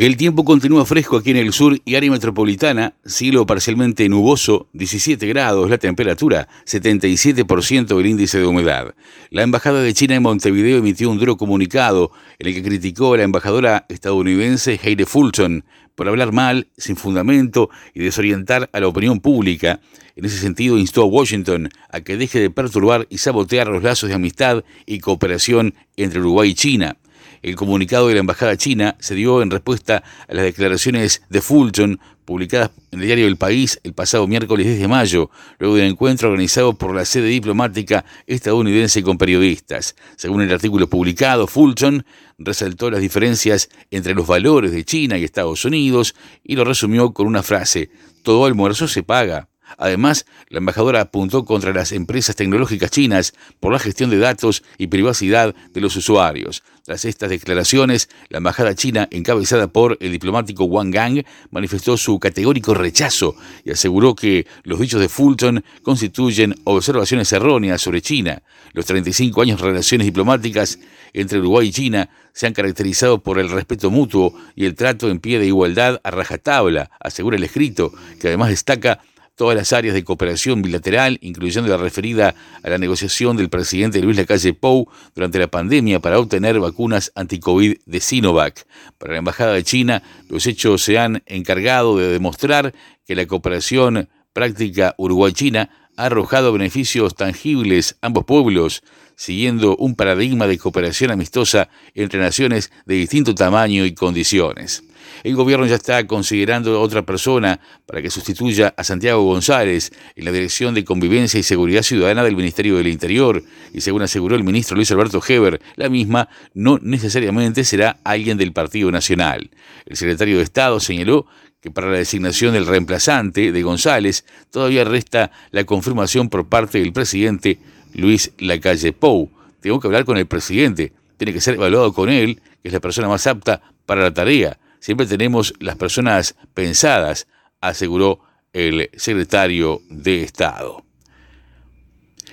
El tiempo continúa fresco aquí en el sur y área metropolitana, cielo parcialmente nuboso, 17 grados la temperatura, 77% el índice de humedad. La Embajada de China en Montevideo emitió un duro comunicado en el que criticó a la embajadora estadounidense Heide Fulton por hablar mal, sin fundamento y desorientar a la opinión pública. En ese sentido, instó a Washington a que deje de perturbar y sabotear los lazos de amistad y cooperación entre Uruguay y China. El comunicado de la Embajada China se dio en respuesta a las declaraciones de Fulton publicadas en el diario El País el pasado miércoles 10 de mayo, luego del encuentro organizado por la sede diplomática estadounidense con periodistas. Según el artículo publicado, Fulton resaltó las diferencias entre los valores de China y Estados Unidos y lo resumió con una frase, todo almuerzo se paga. Además, la embajadora apuntó contra las empresas tecnológicas chinas por la gestión de datos y privacidad de los usuarios. Tras estas declaraciones, la embajada china, encabezada por el diplomático Wang Gang, manifestó su categórico rechazo y aseguró que los dichos de Fulton constituyen observaciones erróneas sobre China. Los 35 años de relaciones diplomáticas entre Uruguay y China se han caracterizado por el respeto mutuo y el trato en pie de igualdad a rajatabla, asegura el escrito, que además destaca todas las áreas de cooperación bilateral, incluyendo la referida a la negociación del presidente Luis Lacalle Pou durante la pandemia para obtener vacunas anti-COVID de Sinovac. Para la Embajada de China, los hechos se han encargado de demostrar que la cooperación práctica Uruguay-China ha arrojado beneficios tangibles a ambos pueblos, siguiendo un paradigma de cooperación amistosa entre naciones de distinto tamaño y condiciones. El gobierno ya está considerando a otra persona para que sustituya a Santiago González en la Dirección de Convivencia y Seguridad Ciudadana del Ministerio del Interior. Y según aseguró el ministro Luis Alberto Heber, la misma no necesariamente será alguien del Partido Nacional. El secretario de Estado señaló que para la designación del reemplazante de González todavía resta la confirmación por parte del presidente Luis Lacalle Pou. Tengo que hablar con el presidente, tiene que ser evaluado con él, que es la persona más apta para la tarea. Siempre tenemos las personas pensadas, aseguró el secretario de Estado.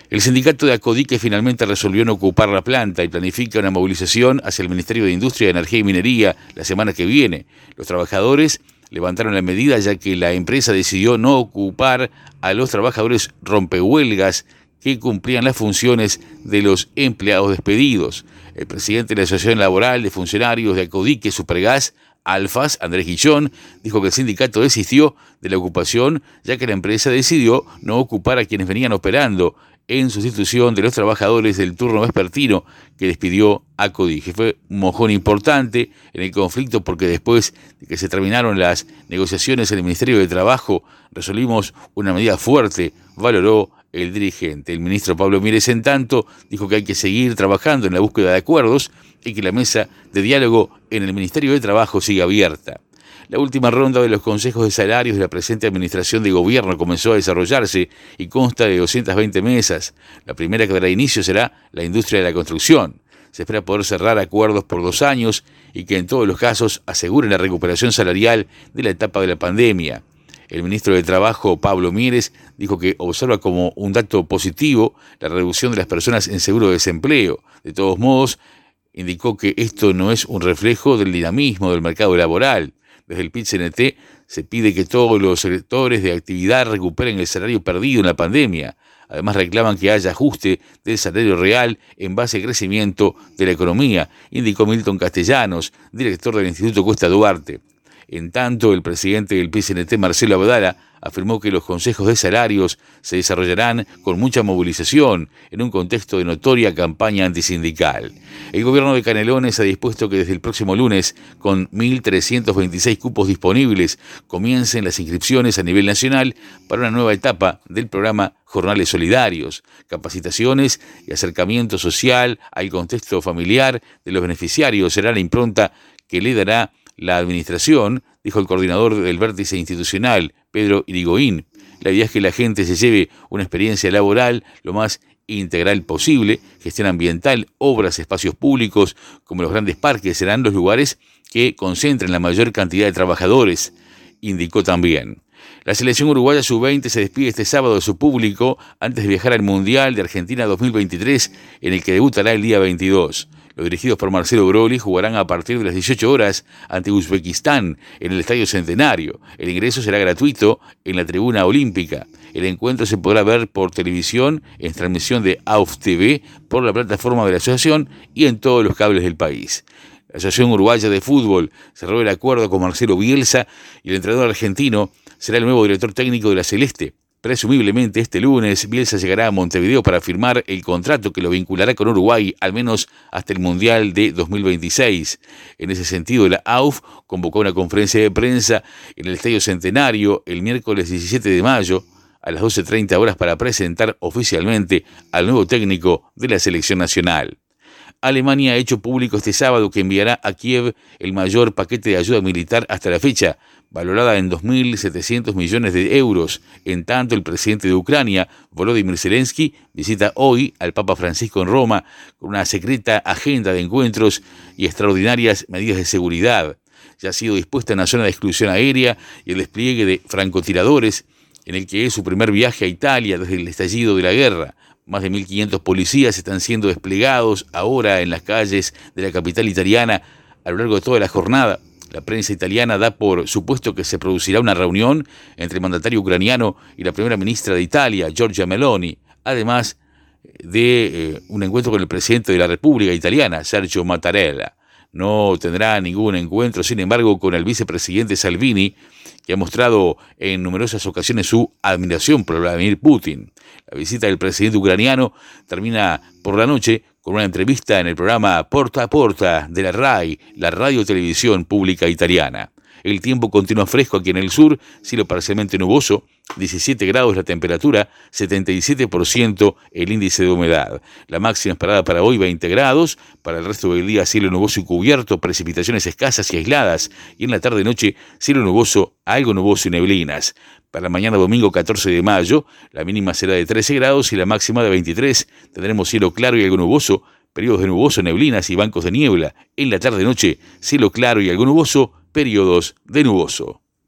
El sindicato de Acodique finalmente resolvió no ocupar la planta y planifica una movilización hacia el Ministerio de Industria, Energía y Minería la semana que viene. Los trabajadores levantaron la medida ya que la empresa decidió no ocupar a los trabajadores rompehuelgas que cumplían las funciones de los empleados despedidos. El presidente de la Asociación Laboral de Funcionarios de Acodique, Supergas, Alfas, Andrés Guillón, dijo que el sindicato desistió de la ocupación ya que la empresa decidió no ocupar a quienes venían operando en sustitución de los trabajadores del turno vespertino que despidió a Codije. Fue un mojón importante en el conflicto porque después de que se terminaron las negociaciones en el Ministerio de Trabajo, resolvimos una medida fuerte, valoró el dirigente. El ministro Pablo Mírez, en tanto, dijo que hay que seguir trabajando en la búsqueda de acuerdos y que la mesa de diálogo en el Ministerio de Trabajo sigue abierta. La última ronda de los consejos de salarios de la presente administración de gobierno comenzó a desarrollarse y consta de 220 mesas. La primera que dará inicio será la industria de la construcción. Se espera poder cerrar acuerdos por dos años y que en todos los casos aseguren la recuperación salarial de la etapa de la pandemia. El ministro de Trabajo, Pablo Mieres, dijo que observa como un dato positivo la reducción de las personas en seguro de desempleo. De todos modos, indicó que esto no es un reflejo del dinamismo del mercado laboral. Desde el PIT-CNT se pide que todos los sectores de actividad recuperen el salario perdido en la pandemia. Además reclaman que haya ajuste del salario real en base al crecimiento de la economía, indicó Milton Castellanos, director del Instituto Cuesta Duarte. En tanto, el presidente del PCNT, Marcelo Abdala, afirmó que los consejos de salarios se desarrollarán con mucha movilización en un contexto de notoria campaña antisindical. El gobierno de Canelones ha dispuesto que desde el próximo lunes, con 1.326 cupos disponibles, comiencen las inscripciones a nivel nacional para una nueva etapa del programa Jornales Solidarios, capacitaciones y acercamiento social al contexto familiar de los beneficiarios será la impronta que le dará la administración, dijo el coordinador del vértice institucional, Pedro Irigoín. La idea es que la gente se lleve una experiencia laboral lo más integral posible, gestión ambiental, obras, espacios públicos, como los grandes parques, serán los lugares que concentren la mayor cantidad de trabajadores, indicó también. La selección uruguaya sub-20 se despide este sábado de su público antes de viajar al Mundial de Argentina 2023, en el que debutará el día 22. Los dirigidos por Marcelo Broly jugarán a partir de las 18 horas ante Uzbekistán en el Estadio Centenario. El ingreso será gratuito en la tribuna olímpica. El encuentro se podrá ver por televisión en transmisión de AUF TV por la plataforma de la asociación y en todos los cables del país. La Asociación Uruguaya de Fútbol cerró el acuerdo con Marcelo Bielsa y el entrenador argentino será el nuevo director técnico de la Celeste. Presumiblemente este lunes, Bielsa llegará a Montevideo para firmar el contrato que lo vinculará con Uruguay al menos hasta el Mundial de 2026. En ese sentido, la AUF convocó una conferencia de prensa en el Estadio Centenario el miércoles 17 de mayo a las 12.30 horas para presentar oficialmente al nuevo técnico de la selección nacional. Alemania ha hecho público este sábado que enviará a Kiev el mayor paquete de ayuda militar hasta la fecha, valorada en 2.700 millones de euros. En tanto, el presidente de Ucrania, Volodymyr Zelensky, visita hoy al Papa Francisco en Roma con una secreta agenda de encuentros y extraordinarias medidas de seguridad. Ya ha sido dispuesta una zona de exclusión aérea y el despliegue de francotiradores, en el que es su primer viaje a Italia desde el estallido de la guerra. Más de 1.500 policías están siendo desplegados ahora en las calles de la capital italiana a lo largo de toda la jornada. La prensa italiana da por supuesto que se producirá una reunión entre el mandatario ucraniano y la primera ministra de Italia, Giorgia Meloni, además de eh, un encuentro con el presidente de la República Italiana, Sergio Mattarella. No tendrá ningún encuentro, sin embargo, con el vicepresidente Salvini, que ha mostrado en numerosas ocasiones su admiración por Vladimir Putin. La visita del presidente ucraniano termina por la noche con una entrevista en el programa Porta a Porta de la RAI, la radio televisión pública italiana. El tiempo continúa fresco aquí en el sur, cielo parcialmente nuboso, 17 grados la temperatura, 77% el índice de humedad. La máxima esperada para hoy 20 grados, para el resto del día cielo nuboso y cubierto, precipitaciones escasas y aisladas, y en la tarde-noche cielo nuboso, algo nuboso y neblinas. Para mañana domingo 14 de mayo, la mínima será de 13 grados y la máxima de 23. Tendremos cielo claro y algo nuboso, periodos de nuboso, neblinas y bancos de niebla. En la tarde-noche, cielo claro y algo nuboso, periodos de nuboso.